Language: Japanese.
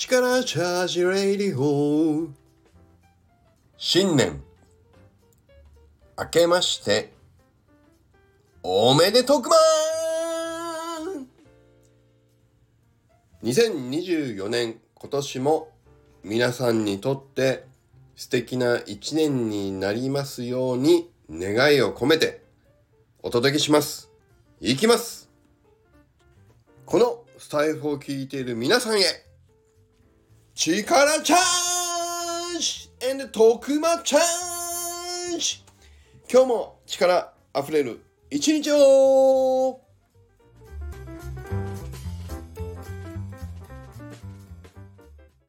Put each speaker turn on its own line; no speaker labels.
力チャージレイディオ新年。明けまして。おめでとくまー2024年今年も皆さんにとって素敵な一年になりますように願いを込めてお届けします。いきます。このスタイフを聞いている皆さんへ力チャージ !and 徳間チャージ今日も力あふれる一日を